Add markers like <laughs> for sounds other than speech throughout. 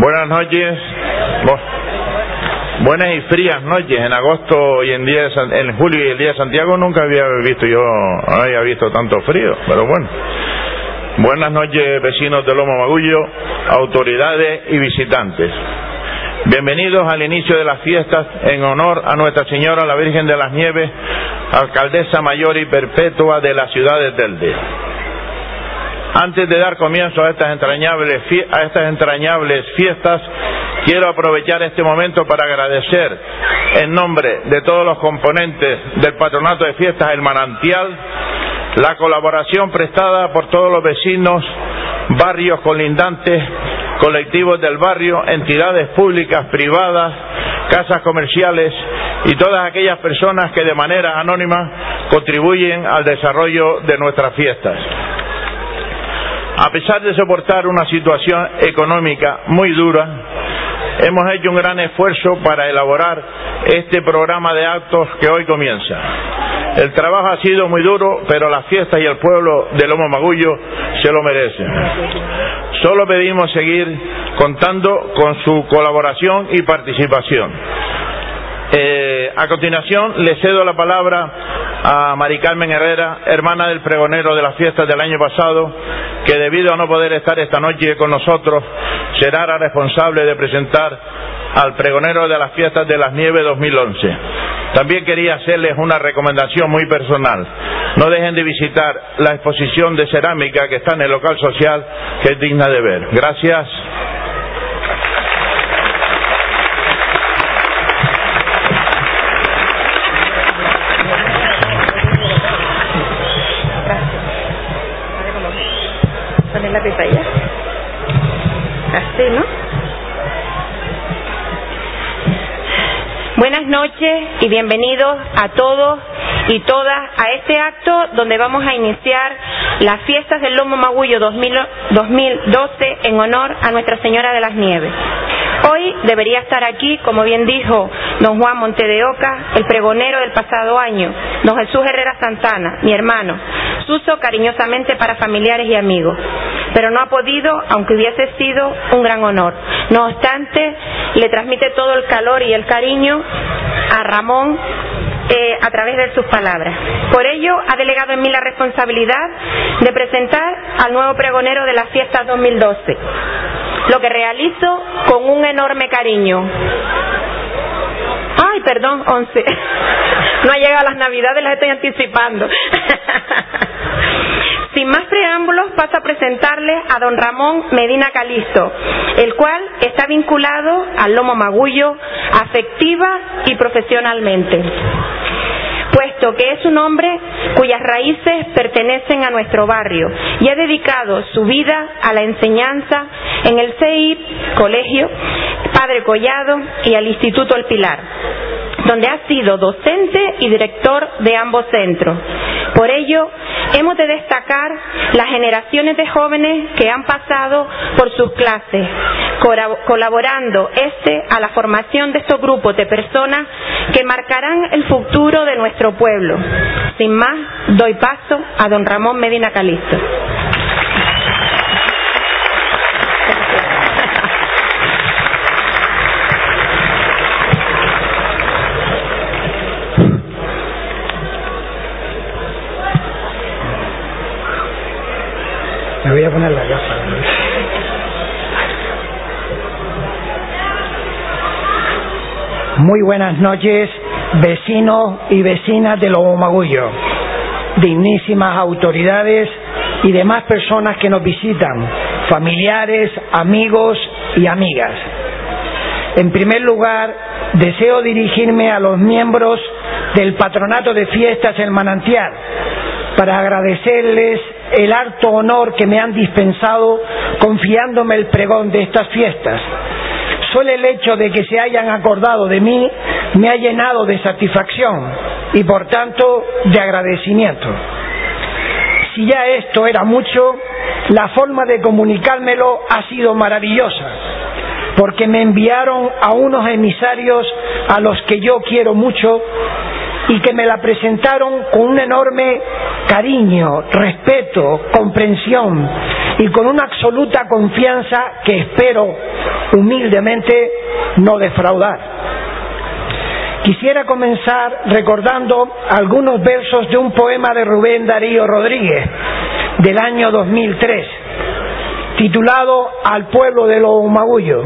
Buenas noches. Buenas y frías noches. En agosto y en, día en julio y el día de Santiago nunca había visto yo, había visto tanto frío, pero bueno. Buenas noches, vecinos de Lomo Magullo, autoridades y visitantes. Bienvenidos al inicio de las fiestas en honor a Nuestra Señora la Virgen de las Nieves, alcaldesa mayor y perpetua de la ciudad de Telde. Antes de dar comienzo a estas entrañables, a estas entrañables fiestas, quiero aprovechar este momento para agradecer en nombre de todos los componentes del Patronato de Fiestas El Manantial la colaboración prestada por todos los vecinos, barrios colindantes, colectivos del barrio, entidades públicas, privadas, casas comerciales y todas aquellas personas que de manera anónima contribuyen al desarrollo de nuestras fiestas. A pesar de soportar una situación económica muy dura, hemos hecho un gran esfuerzo para elaborar este programa de actos que hoy comienza. El trabajo ha sido muy duro, pero las fiestas y el pueblo de Lomo Magullo se lo merecen. Solo pedimos seguir contando con su colaboración y participación. Eh, a continuación, le cedo la palabra a Mari Carmen Herrera, hermana del pregonero de las fiestas del año pasado, que debido a no poder estar esta noche con nosotros, será la responsable de presentar al pregonero de las fiestas de las nieves 2011. También quería hacerles una recomendación muy personal. No dejen de visitar la exposición de cerámica que está en el local social, que es digna de ver. Gracias. Buenas noches y bienvenidos a todos y todas a este acto donde vamos a iniciar las fiestas del Lomo Magullo 2012 en honor a Nuestra Señora de las Nieves. Hoy debería estar aquí, como bien dijo don Juan Monte de Oca, el pregonero del pasado año, don Jesús Herrera Santana, mi hermano, Suso cariñosamente para familiares y amigos, pero no ha podido, aunque hubiese sido un gran honor. No obstante, le transmite todo el calor y el cariño a Ramón eh, a través de sus palabras. Por ello, ha delegado en mí la responsabilidad de presentar al nuevo pregonero de las fiestas 2012, lo que realizo con un enorme cariño. Perdón, 11. <laughs> No ha llegado las navidades, las estoy anticipando. <laughs> Sin más preámbulos, paso a presentarle a don Ramón Medina Calisto, el cual está vinculado al lomo magullo afectiva y profesionalmente puesto que es un hombre cuyas raíces pertenecen a nuestro barrio y ha dedicado su vida a la enseñanza en el CEIP Colegio Padre Collado y al Instituto El Pilar donde ha sido docente y director de ambos centros. Por ello, hemos de destacar las generaciones de jóvenes que han pasado por sus clases, colaborando este a la formación de estos grupos de personas que marcarán el futuro de nuestro pueblo. Sin más, doy paso a don Ramón Medina Calisto. Me voy a poner la gafa. Muy buenas noches, vecinos y vecinas de Magullo, dignísimas autoridades y demás personas que nos visitan, familiares, amigos y amigas. En primer lugar, deseo dirigirme a los miembros del Patronato de Fiestas El Manantial para agradecerles el harto honor que me han dispensado confiándome el pregón de estas fiestas. Solo el hecho de que se hayan acordado de mí me ha llenado de satisfacción y por tanto de agradecimiento. Si ya esto era mucho, la forma de comunicármelo ha sido maravillosa, porque me enviaron a unos emisarios a los que yo quiero mucho y que me la presentaron con un enorme cariño, respeto, comprensión y con una absoluta confianza que espero humildemente no defraudar. Quisiera comenzar recordando algunos versos de un poema de Rubén Darío Rodríguez del año 2003, titulado Al pueblo de los Magullo.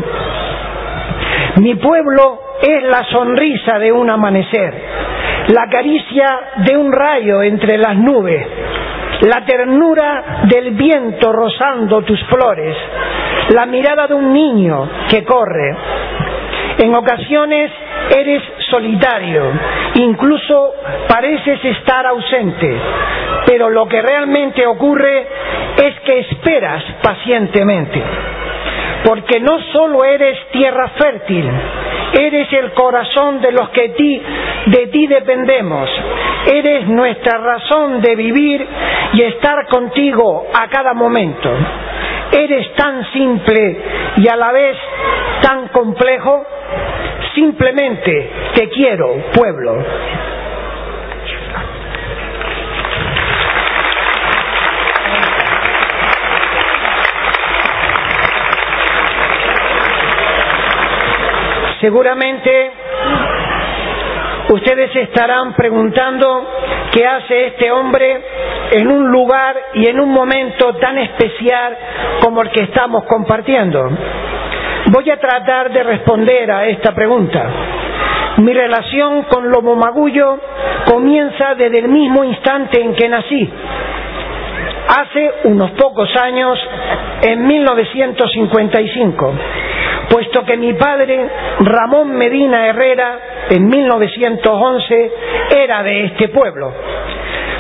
Mi pueblo es la sonrisa de un amanecer, la caricia de un rayo entre las nubes, la ternura del viento rozando tus flores, la mirada de un niño que corre. En ocasiones eres solitario, incluso pareces estar ausente, pero lo que realmente ocurre es que esperas pacientemente, porque no solo eres tierra fértil, eres el corazón de los que ti, de ti dependemos, eres nuestra razón de vivir y estar contigo a cada momento. Eres tan simple y a la vez tan complejo Simplemente te quiero, pueblo. Seguramente ustedes estarán preguntando qué hace este hombre en un lugar y en un momento tan especial como el que estamos compartiendo. Voy a tratar de responder a esta pregunta. Mi relación con Lobo Magullo comienza desde el mismo instante en que nací. Hace unos pocos años, en 1955, puesto que mi padre, Ramón Medina Herrera, en 1911, era de este pueblo,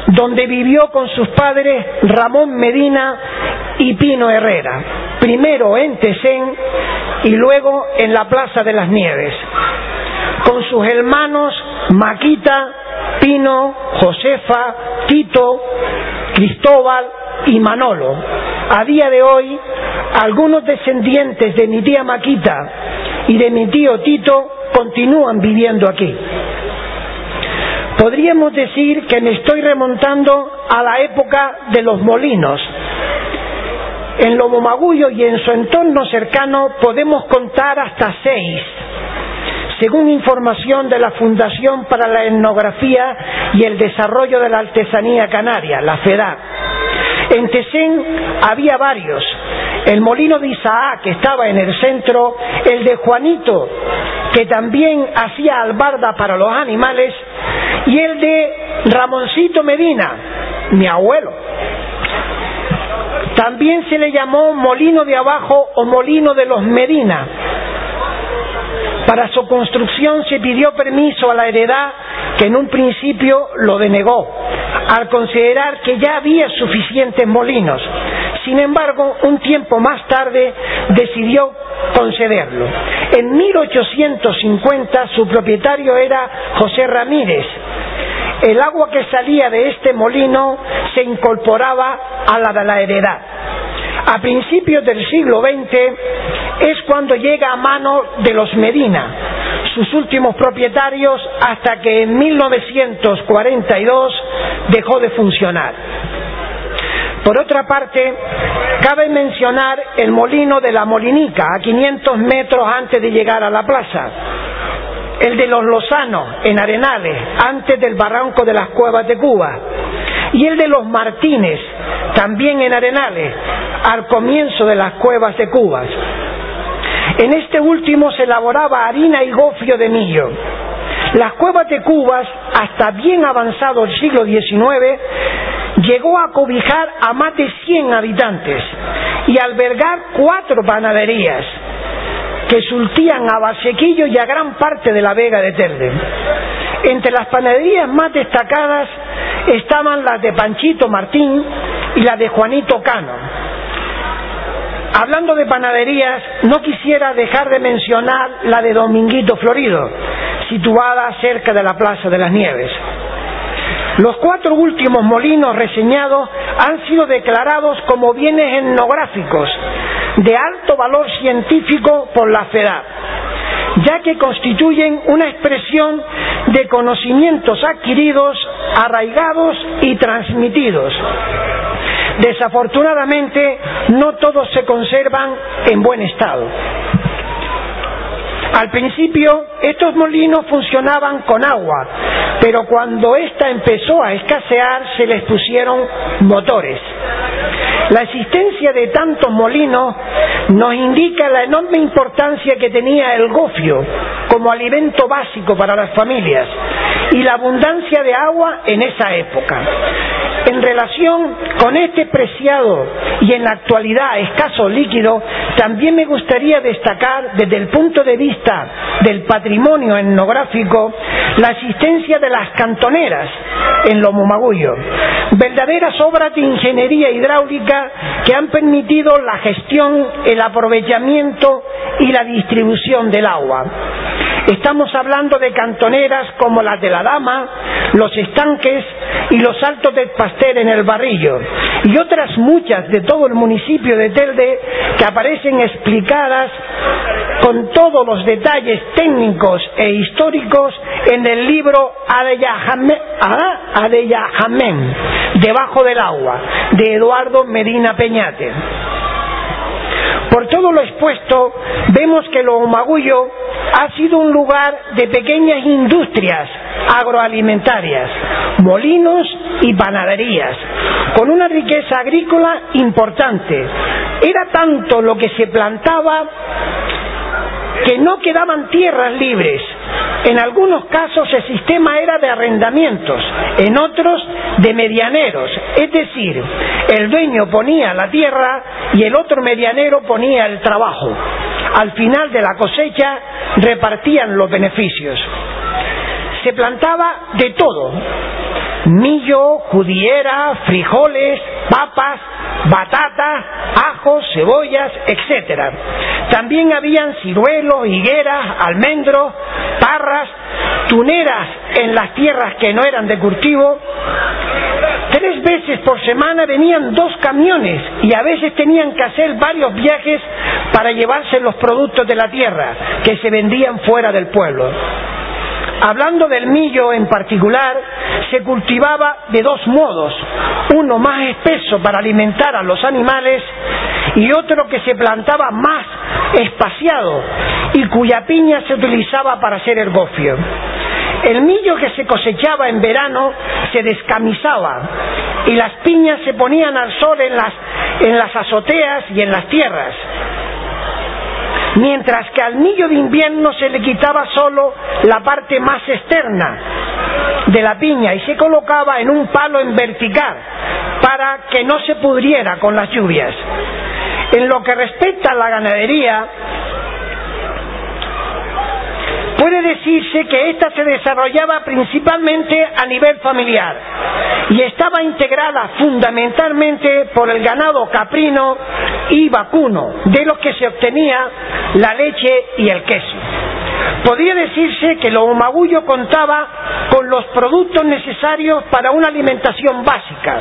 donde vivió con sus padres Ramón Medina y Pino Herrera, primero en Tesén y luego en la Plaza de las Nieves, con sus hermanos Maquita, Pino, Josefa, Tito, Cristóbal y Manolo. A día de hoy, algunos descendientes de mi tía Maquita y de mi tío Tito continúan viviendo aquí. Podríamos decir que me estoy remontando a la época de los molinos, en Lomomagullo y en su entorno cercano podemos contar hasta seis, según información de la Fundación para la Etnografía y el Desarrollo de la Artesanía Canaria, la FEDA. En Tesén había varios. El molino de Isaac, que estaba en el centro, el de Juanito, que también hacía albarda para los animales, y el de Ramoncito Medina, mi abuelo, también se le llamó molino de abajo o molino de los Medina. Para su construcción se pidió permiso a la heredad que en un principio lo denegó, al considerar que ya había suficientes molinos. Sin embargo, un tiempo más tarde decidió concederlo. En 1850 su propietario era José Ramírez, el agua que salía de este molino se incorporaba a la de la heredad. A principios del siglo XX es cuando llega a mano de los Medina, sus últimos propietarios, hasta que en 1942 dejó de funcionar. Por otra parte, cabe mencionar el molino de la Molinica, a 500 metros antes de llegar a la plaza el de los Lozanos en Arenales, antes del barranco de las cuevas de Cuba, y el de los Martínez, también en Arenales, al comienzo de las cuevas de Cuba. En este último se elaboraba harina y gofio de millo. Las cuevas de Cubas, hasta bien avanzado el siglo XIX, llegó a cobijar a más de 100 habitantes y albergar cuatro panaderías que surtían a Basequillo y a gran parte de la Vega de Telde. Entre las panaderías más destacadas estaban las de Panchito Martín y las de Juanito Cano. Hablando de panaderías, no quisiera dejar de mencionar la de Dominguito Florido, situada cerca de la Plaza de las Nieves. Los cuatro últimos molinos reseñados han sido declarados como bienes etnográficos de alto valor científico por la FEDAP, ya que constituyen una expresión de conocimientos adquiridos, arraigados y transmitidos. Desafortunadamente, no todos se conservan en buen estado. Al principio estos molinos funcionaban con agua, pero cuando ésta empezó a escasear se les pusieron motores. La existencia de tantos molinos nos indica la enorme importancia que tenía el gofio como alimento básico para las familias y la abundancia de agua en esa época. En relación con este preciado y en la actualidad escaso líquido, también me gustaría destacar desde el punto de vista del patrimonio etnográfico la existencia de las cantoneras en Lomomagullo, verdaderas obras de ingeniería hidráulica que han permitido la gestión, el aprovechamiento y la distribución del agua. Estamos hablando de cantoneras como las de la Dama, los estanques y los altos del Pastel en el Barrillo, y otras muchas de todo el municipio de Telde que aparecen explicadas con todos los detalles técnicos e históricos en el libro Adeyahamén, Debajo del agua, de Eduardo Medina Peñate. Por todo lo expuesto, vemos que lo Magullo ha sido un lugar de pequeñas industrias agroalimentarias, molinos y panaderías, con una riqueza agrícola importante. Era tanto lo que se plantaba que no quedaban tierras libres. En algunos casos el sistema era de arrendamientos, en otros de medianeros, es decir, el dueño ponía la tierra y el otro medianero ponía el trabajo. Al final de la cosecha repartían los beneficios. Se plantaba de todo, millo, judiera, frijoles, papas, batata, ajos, cebollas, etc. También habían ciruelos, higueras, almendros, parras, tuneras en las tierras que no eran de cultivo. Tres veces por semana venían dos camiones y a veces tenían que hacer varios viajes para llevarse los productos de la tierra que se vendían fuera del pueblo. Hablando del millo en particular, se cultivaba de dos modos, uno más espeso para alimentar a los animales y otro que se plantaba más espaciado y cuya piña se utilizaba para hacer el gofio. El millo que se cosechaba en verano se descamisaba y las piñas se ponían al sol en las, en las azoteas y en las tierras mientras que al millo de invierno se le quitaba solo la parte más externa de la piña y se colocaba en un palo en vertical para que no se pudriera con las lluvias. En lo que respecta a la ganadería, puede decirse que ésta se desarrollaba principalmente a nivel familiar y estaba integrada fundamentalmente por el ganado caprino y vacuno, de los que se obtenía la leche y el queso. Podría decirse que lo magullo contaba con los productos necesarios para una alimentación básica,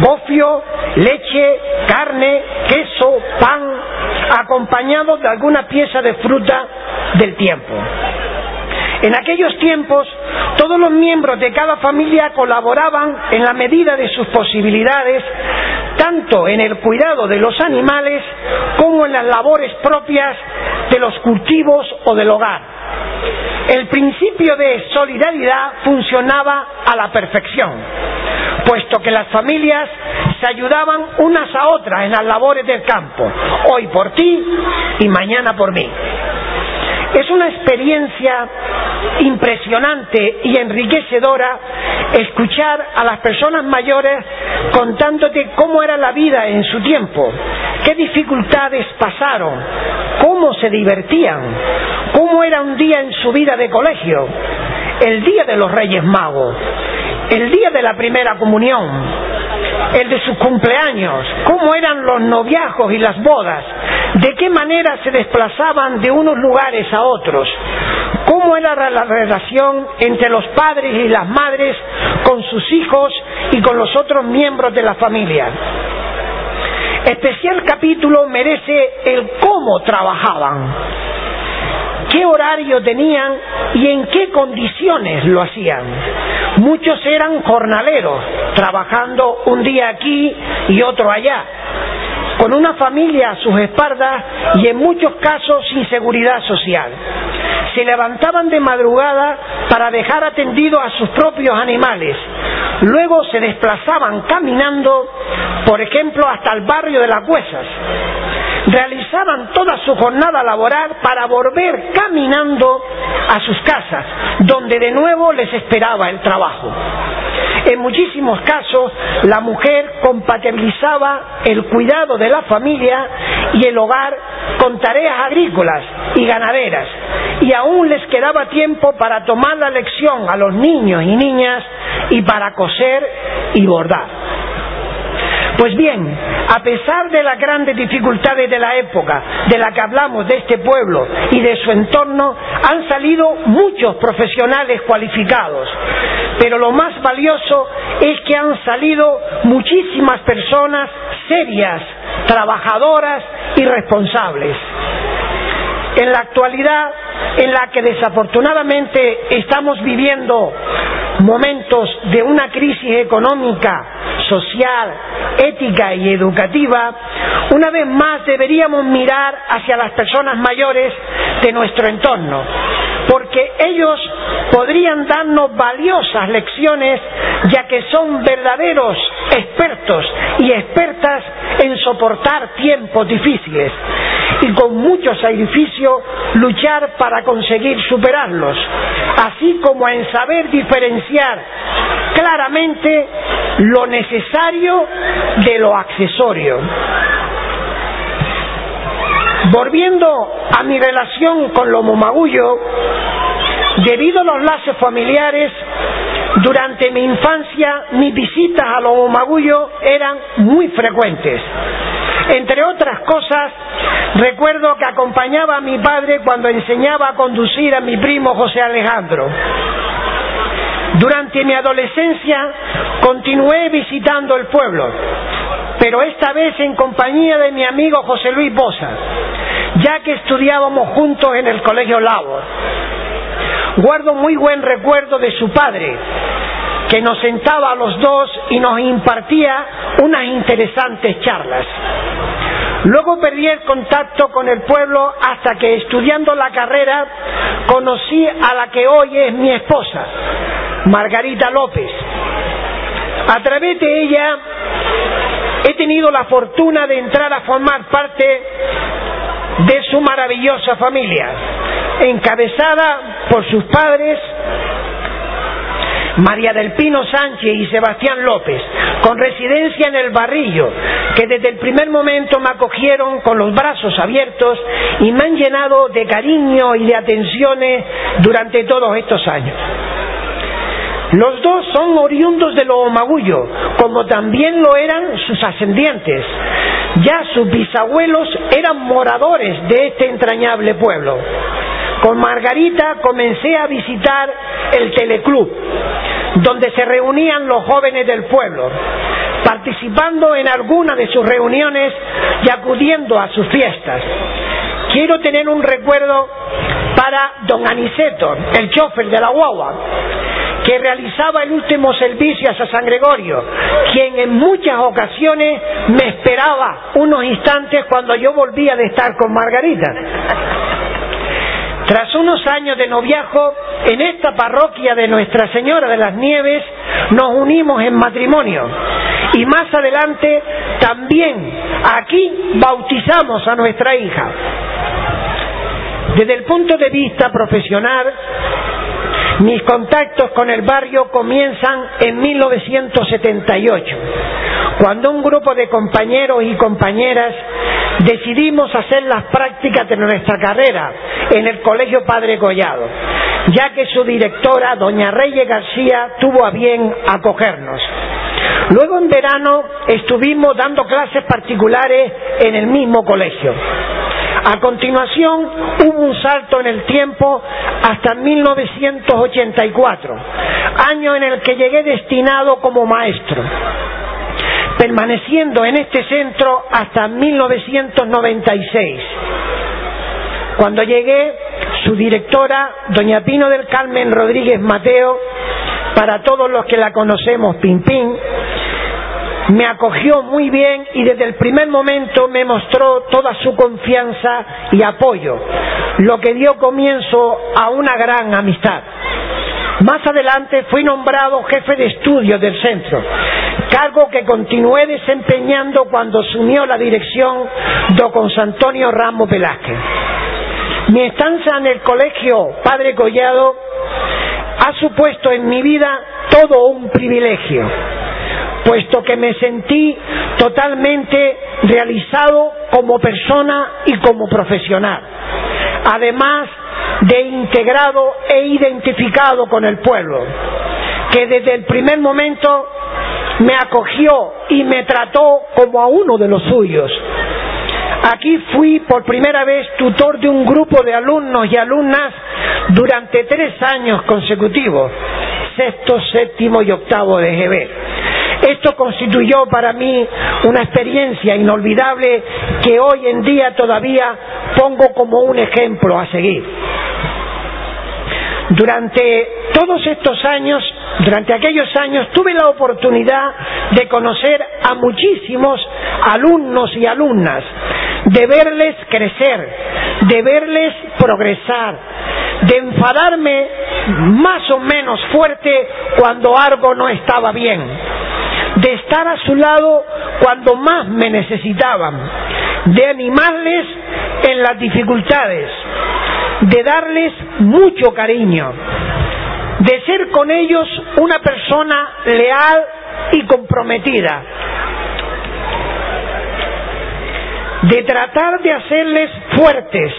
bofio, leche, carne, queso, pan, acompañados de alguna pieza de fruta del tiempo. En aquellos tiempos, todos los miembros de cada familia colaboraban en la medida de sus posibilidades, tanto en el cuidado de los animales como en las labores propias de los cultivos o del hogar. El principio de solidaridad funcionaba a la perfección, puesto que las familias se ayudaban unas a otras en las labores del campo, hoy por ti y mañana por mí. Es una experiencia impresionante y enriquecedora escuchar a las personas mayores contándote cómo era la vida en su tiempo, qué dificultades pasaron, cómo se divertían, cómo era un día en su vida de colegio, el día de los Reyes Magos, el día de la primera comunión, el de sus cumpleaños, cómo eran los noviazgos y las bodas, de qué manera se desplazaban de unos lugares a otros, cómo era la relación entre los padres y las madres con sus hijos y con los otros miembros de la familia. Especial capítulo merece el cómo trabajaban, qué horario tenían y en qué condiciones lo hacían. Muchos eran jornaleros, trabajando un día aquí y otro allá, con una familia a sus espaldas y en muchos casos sin seguridad social. se levantaban de madrugada para dejar atendido a sus propios animales. Luego se desplazaban caminando, por ejemplo, hasta el barrio de las Huesas. Realizaban toda su jornada laboral para volver caminando a sus casas, donde de nuevo les esperaba el trabajo. En muchísimos casos, la mujer compatibilizaba el cuidado de la familia y el hogar con tareas agrícolas y ganaderas, y aún les quedaba tiempo para tomar la lección a los niños y niñas y para coser y bordar. Pues bien, a pesar de las grandes dificultades de la época de la que hablamos de este pueblo y de su entorno, han salido muchos profesionales cualificados. Pero lo más valioso es que han salido muchísimas personas serias, trabajadoras y responsables. En la actualidad, en la que desafortunadamente estamos viviendo momentos de una crisis económica, social, ética y educativa, una vez más deberíamos mirar hacia las personas mayores de nuestro entorno, porque ellos podrían darnos valiosas lecciones, ya que son verdaderos expertos y expertas en soportar tiempos difíciles y con mucho sacrificio luchar para conseguir superarlos, así como en saber diferenciar claramente lo necesario de lo accesorio. Volviendo a mi relación con lo momagullo, debido a los lazos familiares, durante mi infancia mis visitas a lo momagullo eran muy frecuentes. Entre otras cosas, recuerdo que acompañaba a mi padre cuando enseñaba a conducir a mi primo José Alejandro. Durante mi adolescencia continué visitando el pueblo, pero esta vez en compañía de mi amigo José Luis Bosa, ya que estudiábamos juntos en el Colegio Labor. Guardo muy buen recuerdo de su padre, que nos sentaba a los dos y nos impartía unas interesantes charlas. Luego perdí el contacto con el pueblo hasta que estudiando la carrera conocí a la que hoy es mi esposa, Margarita López. A través de ella he tenido la fortuna de entrar a formar parte de su maravillosa familia, encabezada por sus padres, María del Pino Sánchez y Sebastián López, con residencia en el Barrillo, que desde el primer momento me acogieron con los brazos abiertos y me han llenado de cariño y de atenciones durante todos estos años. Los dos son oriundos de lo Magullo, como también lo eran sus ascendientes. Ya sus bisabuelos eran moradores de este entrañable pueblo. Con Margarita comencé a visitar el teleclub, donde se reunían los jóvenes del pueblo, participando en alguna de sus reuniones y acudiendo a sus fiestas. Quiero tener un recuerdo para don Aniceto, el chofer de la guagua, que realizaba el último servicio a San Gregorio, quien en muchas ocasiones me esperaba unos instantes cuando yo volvía de estar con Margarita. Tras unos años de noviajo, en esta parroquia de Nuestra Señora de las Nieves nos unimos en matrimonio y más adelante también aquí bautizamos a nuestra hija. Desde el punto de vista profesional, mis contactos con el barrio comienzan en 1978, cuando un grupo de compañeros y compañeras decidimos hacer las prácticas de nuestra carrera en el Colegio Padre Collado, ya que su directora, doña Reyes García, tuvo a bien acogernos. Luego en verano estuvimos dando clases particulares en el mismo colegio. A continuación hubo un salto en el tiempo hasta 1984, año en el que llegué destinado como maestro, permaneciendo en este centro hasta 1996. Cuando llegué, su directora, doña Pino del Carmen Rodríguez Mateo, para todos los que la conocemos, Pimpín, me acogió muy bien y desde el primer momento me mostró toda su confianza y apoyo, lo que dio comienzo a una gran amistad. Más adelante fui nombrado jefe de estudios del centro, cargo que continué desempeñando cuando asumió la dirección don Antonio Ramos Velázquez. Mi estancia en el colegio Padre Collado ha supuesto en mi vida todo un privilegio, puesto que me sentí totalmente realizado como persona y como profesional. Además, de integrado e identificado con el pueblo, que desde el primer momento me acogió y me trató como a uno de los suyos. Aquí fui por primera vez tutor de un grupo de alumnos y alumnas durante tres años consecutivos, sexto, séptimo y octavo de GB. Esto constituyó para mí una experiencia inolvidable que hoy en día todavía pongo como un ejemplo a seguir. Durante todos estos años, durante aquellos años, tuve la oportunidad de conocer a muchísimos alumnos y alumnas, de verles crecer, de verles progresar, de enfadarme más o menos fuerte cuando algo no estaba bien, de estar a su lado cuando más me necesitaban, de animarles en las dificultades, de darles mucho cariño, de ser con ellos una persona leal y comprometida, de tratar de hacerles fuertes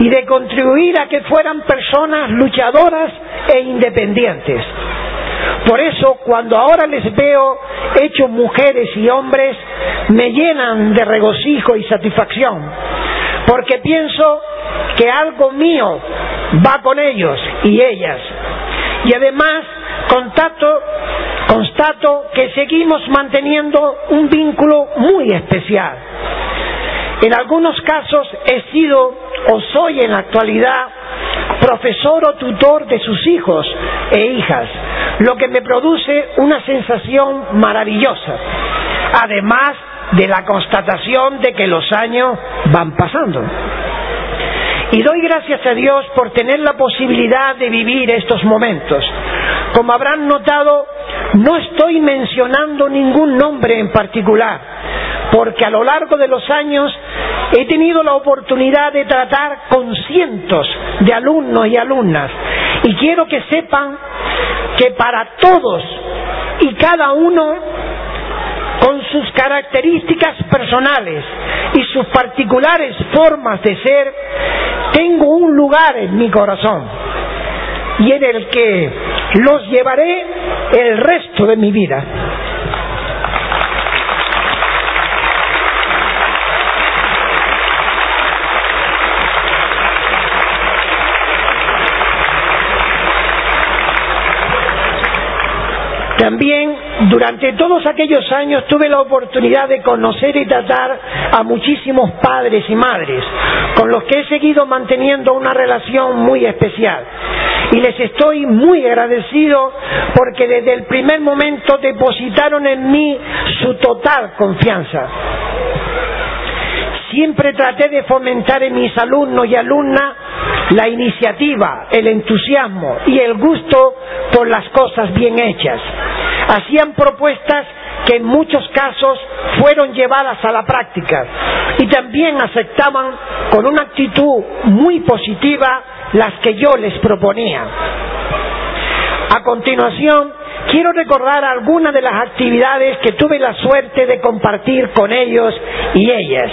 y de contribuir a que fueran personas luchadoras e independientes. Por eso, cuando ahora les veo hechos mujeres y hombres, me llenan de regocijo y satisfacción, porque pienso que algo mío va con ellos y ellas. Y además constato, que seguimos manteniendo un vínculo muy especial. En algunos casos he sido o soy en la actualidad profesor o tutor de sus hijos e hijas, lo que me produce una sensación maravillosa, además de la constatación de que los años van pasando. Y doy gracias a Dios por tener la posibilidad de vivir estos momentos. Como habrán notado, no estoy mencionando ningún nombre en particular, porque a lo largo de los años he tenido la oportunidad de tratar con cientos de alumnos y alumnas. Y quiero que sepan que para todos y cada uno con sus características personales y sus particulares formas de ser, tengo un lugar en mi corazón y en el que los llevaré el resto de mi vida. También durante todos aquellos años tuve la oportunidad de conocer y tratar a muchísimos padres y madres, con los que he seguido manteniendo una relación muy especial. Y les estoy muy agradecido porque desde el primer momento depositaron en mí su total confianza. Siempre traté de fomentar en mis alumnos y alumnas la iniciativa, el entusiasmo y el gusto por las cosas bien hechas. Hacían propuestas que en muchos casos fueron llevadas a la práctica y también aceptaban con una actitud muy positiva las que yo les proponía. A continuación, quiero recordar algunas de las actividades que tuve la suerte de compartir con ellos y ellas.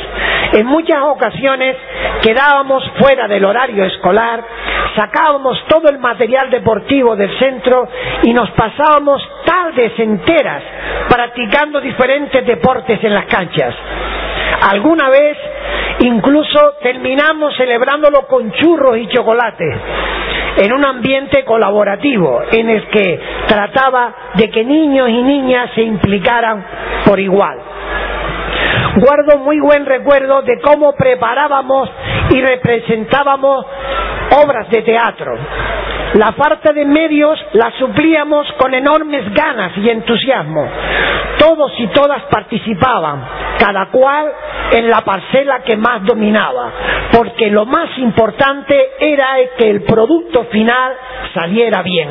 En muchas ocasiones quedábamos fuera del horario escolar, sacábamos todo el material deportivo del centro y nos pasábamos tardes enteras practicando diferentes deportes en las canchas. Alguna vez incluso terminamos celebrándolo con churros y chocolate en un ambiente colaborativo en el que trataba de que niños y niñas se implicaran por igual. Guardo muy buen recuerdo de cómo preparábamos y representábamos obras de teatro. La falta de medios la suplíamos con enormes ganas y entusiasmo. Todos y todas participaban, cada cual en la parcela que más dominaba, porque lo más importante era que el producto final saliera bien.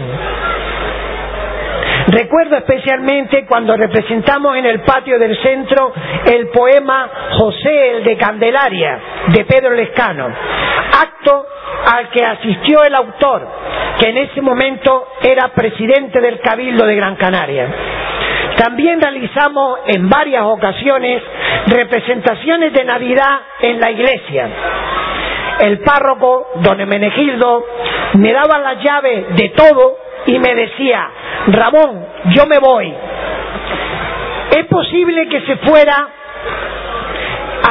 Recuerdo especialmente cuando representamos en el patio del centro el poema José el de Candelaria de Pedro Lescano, acto al que asistió el autor, que en ese momento era presidente del Cabildo de Gran Canaria. También realizamos en varias ocasiones representaciones de Navidad en la iglesia. El párroco, don Emenegildo, me daba la llave de todo y me decía, Ramón, yo me voy. Es posible que se fuera,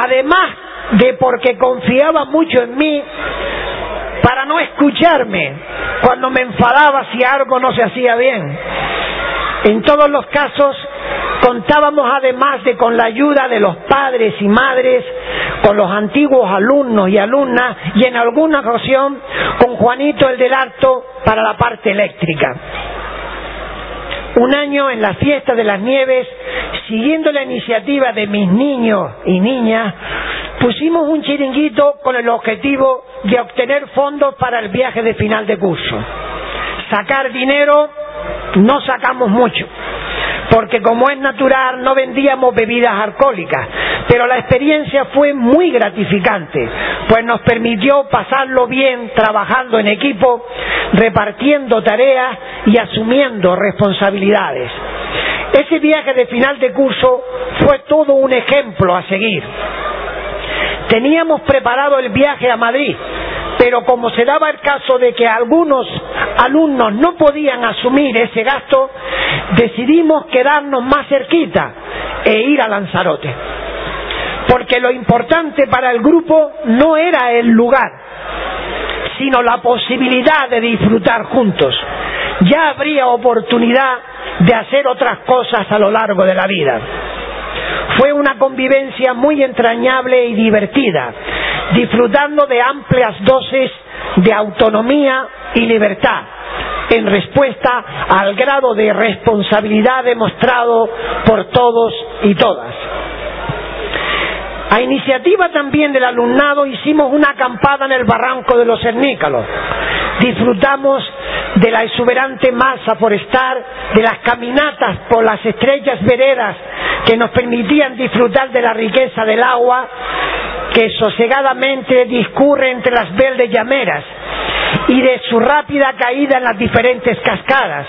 además de porque confiaba mucho en mí, para no escucharme cuando me enfadaba si algo no se hacía bien. En todos los casos contábamos además de con la ayuda de los padres y madres, con los antiguos alumnos y alumnas y en alguna ocasión con Juanito el del Alto para la parte eléctrica. Un año en la fiesta de las nieves, siguiendo la iniciativa de mis niños y niñas, pusimos un chiringuito con el objetivo de obtener fondos para el viaje de final de curso. Sacar dinero no sacamos mucho, porque como es natural no vendíamos bebidas alcohólicas, pero la experiencia fue muy gratificante, pues nos permitió pasarlo bien trabajando en equipo, repartiendo tareas y asumiendo responsabilidades. Ese viaje de final de curso fue todo un ejemplo a seguir. Teníamos preparado el viaje a Madrid, pero como se daba el caso de que algunos alumnos no podían asumir ese gasto, decidimos quedarnos más cerquita e ir a Lanzarote. Porque lo importante para el grupo no era el lugar, sino la posibilidad de disfrutar juntos. Ya habría oportunidad de hacer otras cosas a lo largo de la vida. Fue una convivencia muy entrañable y divertida, disfrutando de amplias dosis de autonomía y libertad, en respuesta al grado de responsabilidad demostrado por todos y todas. A iniciativa también del alumnado hicimos una acampada en el barranco de los Cernícalos. Disfrutamos de la exuberante masa forestal, de las caminatas por las estrechas veredas que nos permitían disfrutar de la riqueza del agua que sosegadamente discurre entre las verdes llameras y de su rápida caída en las diferentes cascadas,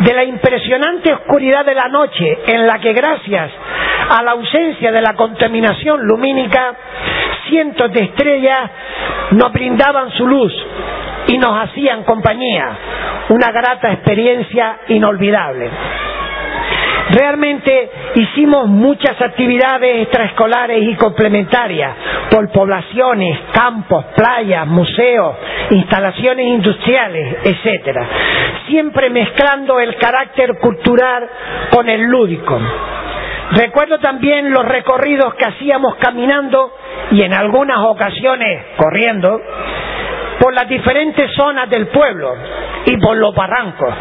de la impresionante oscuridad de la noche en la que gracias a la ausencia de la contaminación lumínica, cientos de estrellas nos brindaban su luz y nos hacían compañía, una grata experiencia inolvidable. Realmente hicimos muchas actividades extraescolares y complementarias por poblaciones, campos, playas, museos, instalaciones industriales, etcétera, siempre mezclando el carácter cultural con el lúdico. Recuerdo también los recorridos que hacíamos caminando y en algunas ocasiones corriendo por las diferentes zonas del pueblo y por los barrancos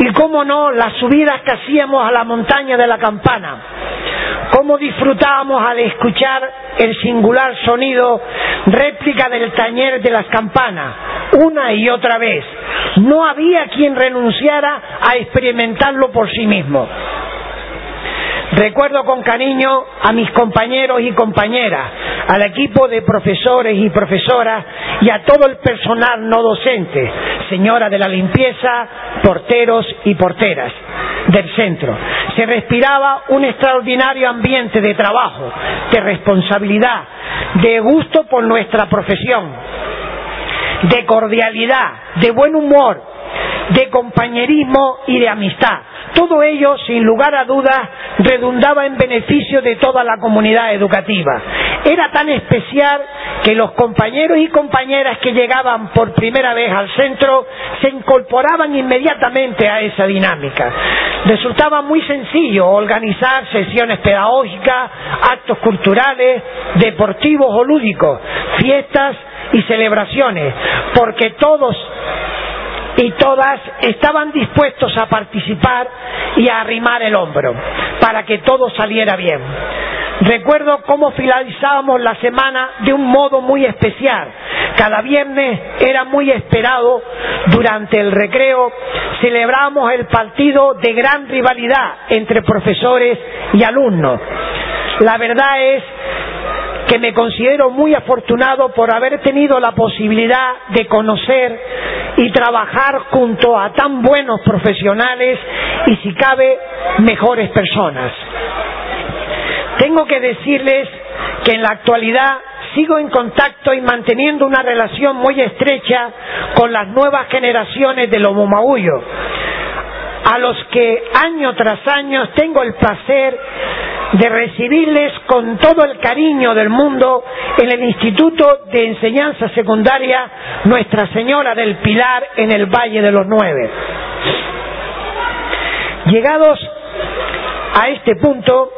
y cómo no, las subidas que hacíamos a la montaña de la campana. Cómo disfrutábamos al escuchar el singular sonido réplica del tañer de las campanas, una y otra vez. No había quien renunciara a experimentarlo por sí mismo. Recuerdo con cariño a mis compañeros y compañeras, al equipo de profesores y profesoras y a todo el personal no docente, señora de la limpieza, porteros y porteras del centro. Se respiraba un extraordinario ambiente de trabajo, de responsabilidad, de gusto por nuestra profesión, de cordialidad, de buen humor, de compañerismo y de amistad. Todo ello, sin lugar a dudas, redundaba en beneficio de toda la comunidad educativa. Era tan especial que los compañeros y compañeras que llegaban por primera vez al centro se incorporaban inmediatamente a esa dinámica. Resultaba muy sencillo organizar sesiones pedagógicas, actos culturales, deportivos o lúdicos, fiestas y celebraciones, porque todos y todas estaban dispuestos a participar y a arrimar el hombro para que todo saliera bien. Recuerdo cómo finalizábamos la semana de un modo muy especial. Cada viernes era muy esperado durante el recreo. Celebramos el partido de gran rivalidad entre profesores y alumnos. La verdad es que me considero muy afortunado por haber tenido la posibilidad de conocer y trabajar junto a tan buenos profesionales y si cabe mejores personas. Tengo que decirles que en la actualidad sigo en contacto y manteniendo una relación muy estrecha con las nuevas generaciones de Lobo Maullo, a los que año tras año tengo el placer de recibirles con todo el cariño del mundo en el Instituto de Enseñanza Secundaria Nuestra Señora del Pilar en el Valle de los Nueve. Llegados a este punto,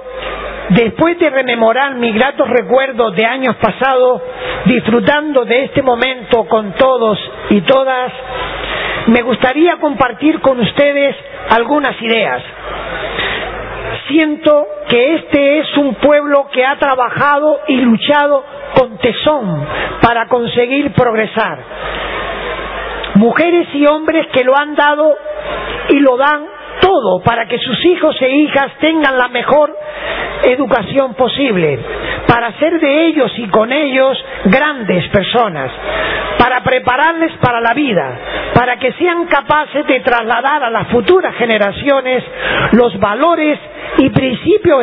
Después de rememorar mis gratos recuerdos de años pasados, disfrutando de este momento con todos y todas, me gustaría compartir con ustedes algunas ideas. Siento que este es un pueblo que ha trabajado y luchado con tesón para conseguir progresar. Mujeres y hombres que lo han dado y lo dan todo para que sus hijos e hijas tengan la mejor educación posible, para hacer de ellos y con ellos grandes personas, para prepararles para la vida, para que sean capaces de trasladar a las futuras generaciones los valores y principios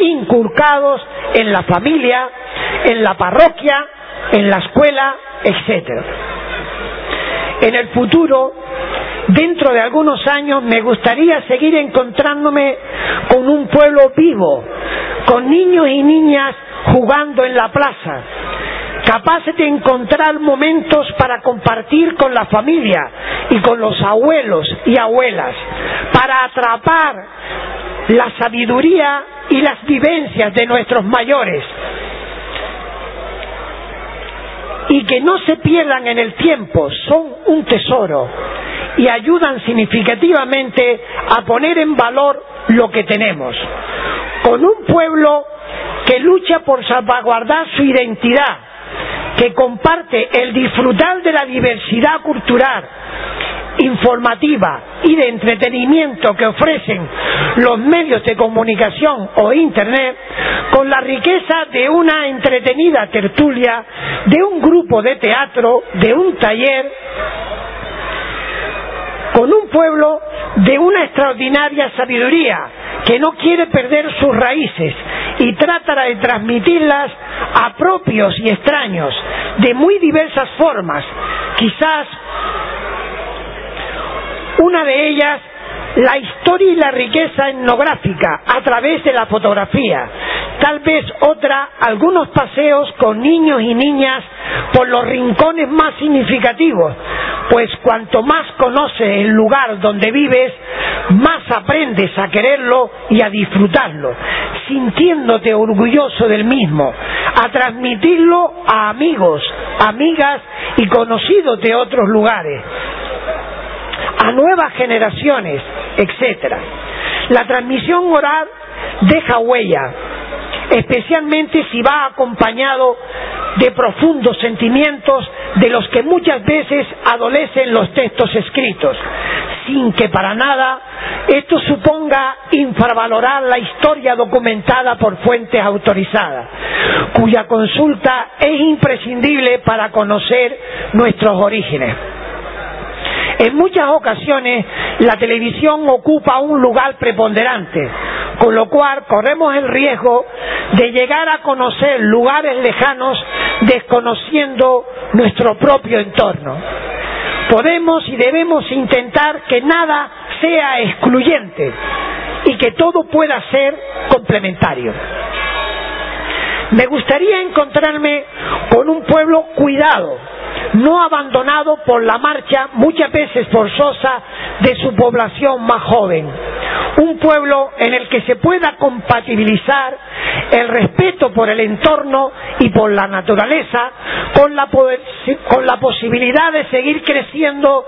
inculcados en la familia, en la parroquia, en la escuela, etc. En el futuro dentro de algunos años me gustaría seguir encontrándome con un pueblo vivo, con niños y niñas jugando en la plaza, capaces de encontrar momentos para compartir con la familia y con los abuelos y abuelas, para atrapar la sabiduría y las vivencias de nuestros mayores y que no se pierdan en el tiempo, son un tesoro y ayudan significativamente a poner en valor lo que tenemos. Con un pueblo que lucha por salvaguardar su identidad, que comparte el disfrutar de la diversidad cultural, informativa y de entretenimiento que ofrecen los medios de comunicación o Internet, con la riqueza de una entretenida tertulia, de un grupo de teatro, de un taller, con un pueblo de una extraordinaria sabiduría que no quiere perder sus raíces y trata de transmitirlas a propios y extraños de muy diversas formas, quizás una de ellas la historia y la riqueza etnográfica a través de la fotografía. Tal vez otra, algunos paseos con niños y niñas por los rincones más significativos, pues cuanto más conoces el lugar donde vives, más aprendes a quererlo y a disfrutarlo, sintiéndote orgulloso del mismo, a transmitirlo a amigos, amigas y conocidos de otros lugares a nuevas generaciones, etcétera. La transmisión oral deja huella, especialmente si va acompañado de profundos sentimientos de los que muchas veces adolecen los textos escritos, sin que para nada esto suponga infravalorar la historia documentada por fuentes autorizadas, cuya consulta es imprescindible para conocer nuestros orígenes. En muchas ocasiones la televisión ocupa un lugar preponderante, con lo cual corremos el riesgo de llegar a conocer lugares lejanos desconociendo nuestro propio entorno. Podemos y debemos intentar que nada sea excluyente y que todo pueda ser complementario. Me gustaría encontrarme con un pueblo cuidado, no abandonado por la marcha muchas veces forzosa de su población más joven. Un pueblo en el que se pueda compatibilizar el respeto por el entorno y por la naturaleza con la, posibilidad de seguir creciendo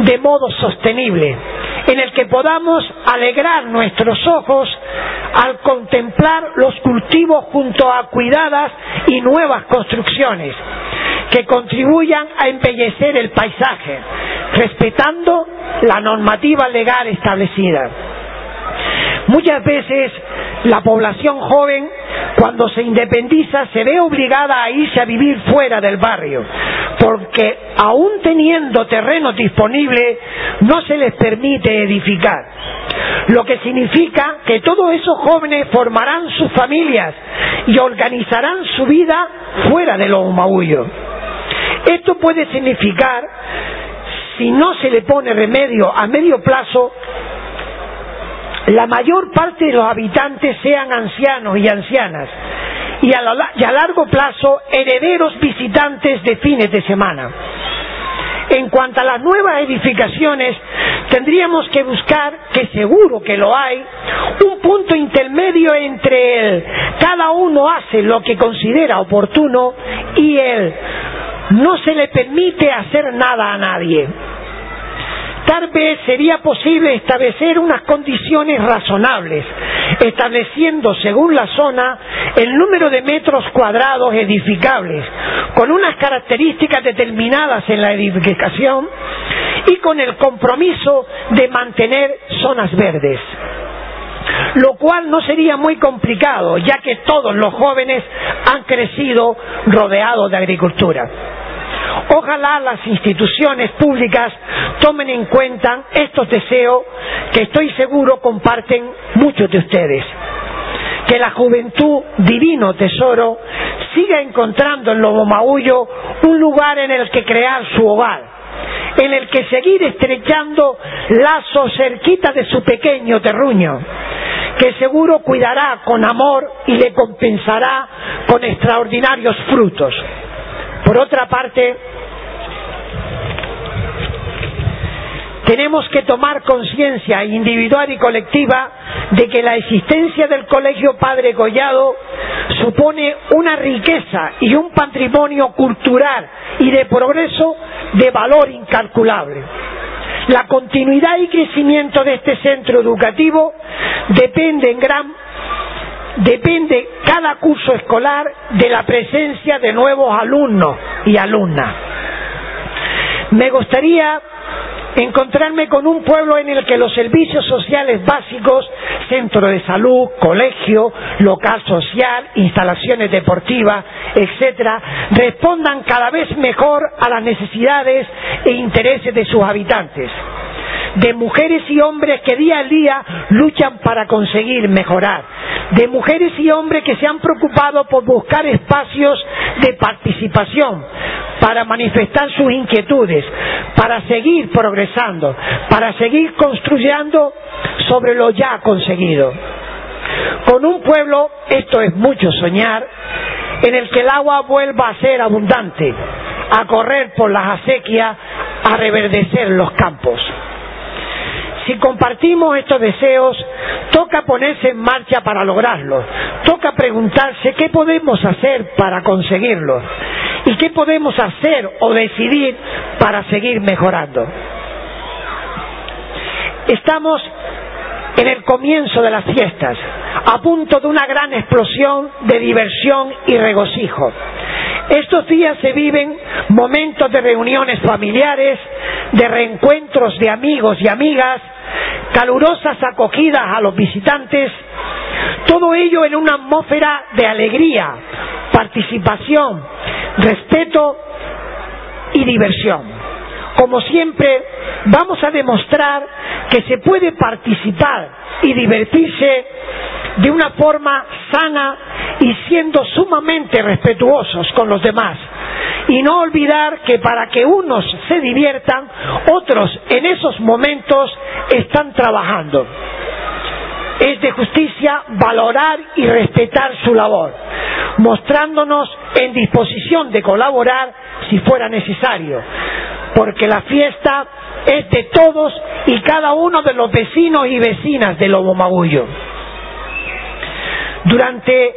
de modo sostenible, en el que podamos alegrar nuestros ojos al contemplar los cultivos junto a cuidadas y nuevas construcciones que contribuyan a embellecer el paisaje, respetando la normativa legal establecida. Muchas veces la población joven, cuando se independiza, se ve obligada a irse a vivir fuera del barrio, porque aún teniendo terreno disponible, no se les permite edificar. Lo que significa que todos esos jóvenes formarán sus familias y organizarán su vida fuera de los maullos. Esto puede significar, si no se le pone remedio a medio plazo, la mayor parte de los habitantes sean ancianos y ancianas y a, largo plazo herederos visitantes de fines de semana. En cuanto a las nuevas edificaciones, tendríamos que buscar, que seguro que lo hay, un punto intermedio entre el cada uno hace lo que considera oportuno y el no se le permite hacer nada a nadie. Tal vez sería posible establecer unas condiciones razonables, estableciendo según la zona el número de metros cuadrados edificables, con unas características determinadas en la edificación y con el compromiso de mantener zonas verdes lo cual no sería muy complicado, ya que todos los jóvenes han crecido rodeados de agricultura. Ojalá las instituciones públicas tomen en cuenta estos deseos que estoy seguro comparten muchos de ustedes. Que la juventud, divino tesoro, siga encontrando en Lobo Maullo un lugar en el que crear su hogar, en el que seguir estrechando lazos cerquita de su pequeño terruño, que seguro cuidará con amor y le compensará con extraordinarios frutos. Por otra parte, tenemos que tomar conciencia individual y colectiva de que la existencia del Colegio Padre Collado supone una riqueza y un patrimonio cultural y de progreso de valor incalculable. La continuidad y crecimiento de este centro educativo depende en gran depende cada curso escolar de la presencia de nuevos alumnos y alumnas. Me gustaría encontrarme con un pueblo en el que los servicios sociales básicos, centro de salud, colegio, local social, instalaciones deportivas, etcétera, respondan cada vez mejor a las necesidades e intereses de sus habitantes de mujeres y hombres que día a día luchan para conseguir mejorar, de mujeres y hombres que se han preocupado por buscar espacios de participación para manifestar sus inquietudes, para seguir progresando, para seguir construyendo sobre lo ya conseguido. Con un pueblo, esto es mucho soñar, en el que el agua vuelva a ser abundante, a correr por las acequias, a reverdecer los campos. Si compartimos estos deseos, toca ponerse en marcha para lograrlos. Toca preguntarse qué podemos hacer para conseguirlos y qué podemos hacer o decidir para seguir mejorando. Estamos en el comienzo de las fiestas, a punto de una gran explosión de diversión y regocijo. Estos días se viven momentos de reuniones familiares, de reencuentros de amigos y amigas, calurosas acogidas a los visitantes, todo ello en una atmósfera de alegría, participación, respeto y diversión. Como siempre, vamos a demostrar que se puede participar y divertirse de una forma sana y siendo sumamente respetuosos con los demás. Y no olvidar que para que unos se diviertan, otros en esos momentos están trabajando. Es de justicia valorar y respetar su labor, mostrándonos en disposición de colaborar si fuera necesario, porque la fiesta es de todos y cada uno de los vecinos y vecinas de Lobo Magullo. Durante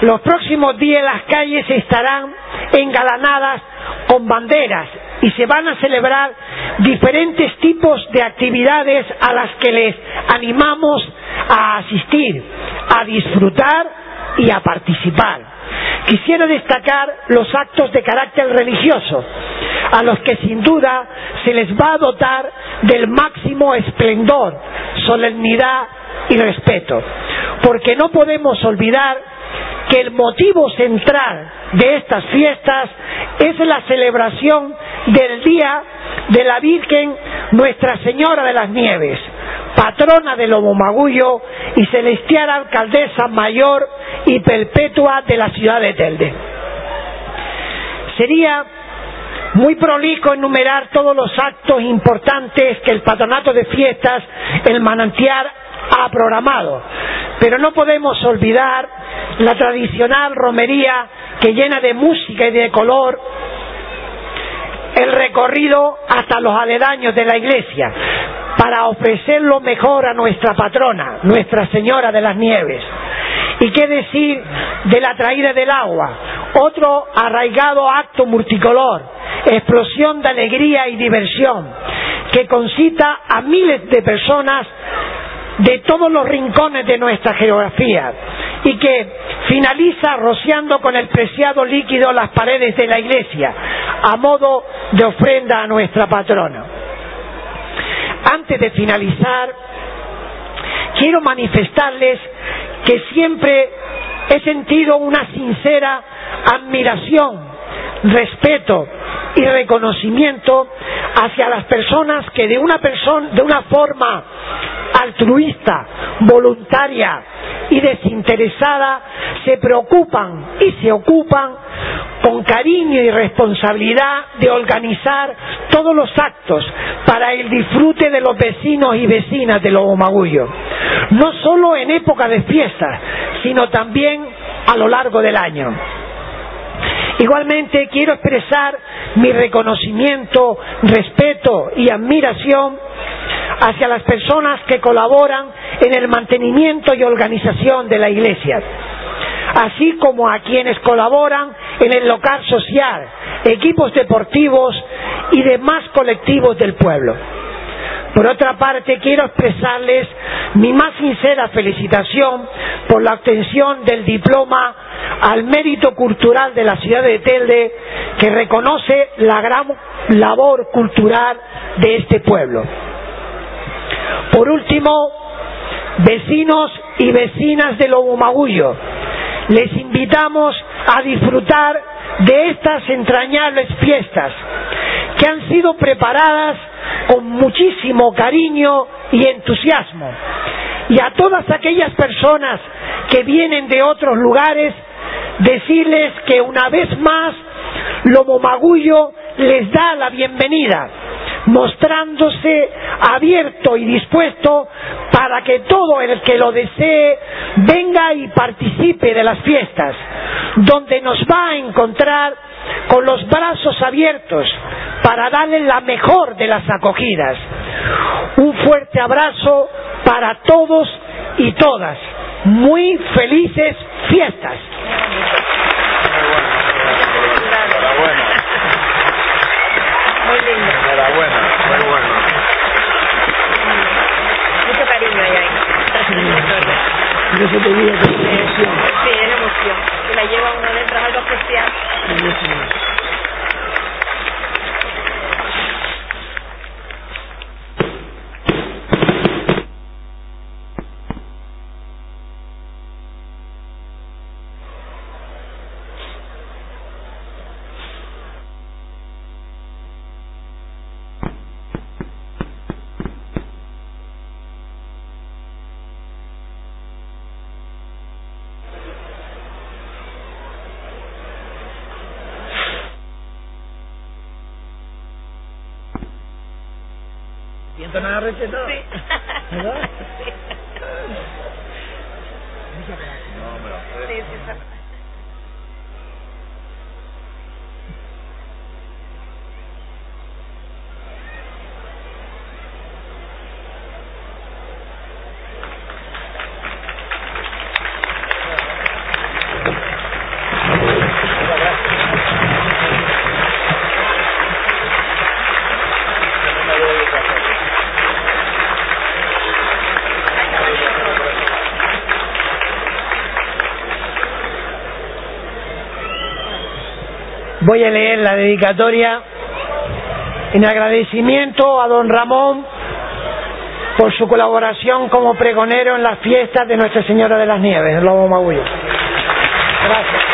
los próximos días las calles estarán engalanadas con banderas y se van a celebrar diferentes tipos de actividades a las que les animamos a asistir, a disfrutar y a participar. Quisiera destacar los actos de carácter religioso, a los que sin duda se les va a dotar del máximo esplendor, solemnidad y respeto, porque no podemos olvidar que el motivo central de estas fiestas es la celebración del Día de la Virgen Nuestra Señora de las Nieves, patrona del Magullo y celestial alcaldesa mayor y perpetua de la ciudad de Telde. Sería muy prolijo enumerar todos los actos importantes que el patronato de fiestas, el manantial, ha programado, pero no podemos olvidar la tradicional romería que llena de música y de color el recorrido hasta los aledaños de la iglesia para ofrecer lo mejor a nuestra patrona, Nuestra Señora de las Nieves. ¿Y qué decir de la traída del agua? Otro arraigado acto multicolor, explosión de alegría y diversión, que concita a miles de personas de todos los rincones de nuestra geografía y que finaliza rociando con el preciado líquido las paredes de la iglesia a modo de ofrenda a nuestra patrona. Antes de finalizar, quiero manifestarles que siempre he sentido una sincera admiración, respeto y reconocimiento hacia las personas que de una persona, de una forma altruista, voluntaria y desinteresada se preocupan y se ocupan con cariño y responsabilidad de organizar todos los actos para el disfrute de los vecinos y vecinas de Lobo Magullo, no solo en época de fiestas, sino también a lo largo del año. Igualmente quiero expresar mi reconocimiento, respeto y admiración hacia las personas que colaboran en el mantenimiento y organización de la Iglesia, así como a quienes colaboran en el local social, equipos deportivos y demás colectivos del pueblo. Por otra parte, quiero expresarles mi más sincera felicitación por la obtención del diploma al mérito cultural de la ciudad de Telde, que reconoce la gran labor cultural de este pueblo. Por último, vecinos y vecinas de Lobo Magullo, les invitamos a disfrutar de estas entrañables fiestas que han sido preparadas con muchísimo cariño y entusiasmo. Y a todas aquellas personas que vienen de otros lugares, decirles que una vez más Lobo Magullo les da la bienvenida mostrándose abierto y dispuesto para que todo el que lo desee venga y participe de las fiestas, donde nos va a encontrar con los brazos abiertos para darle la mejor de las acogidas. Un fuerte abrazo para todos y todas. Muy felices fiestas. Muy lindo. Enhorabuena, muy bueno. Mucho cariño hay ahí. Yo se te digo que Sí, emoción. Que la lleva dentro, es algo especial. ¿Siento nada? Sí. ¿Verdad? <laughs> No, voy a leer la dedicatoria en agradecimiento a don Ramón por su colaboración como pregonero en las fiestas de Nuestra Señora de las Nieves, el Lobo Magullo. Gracias.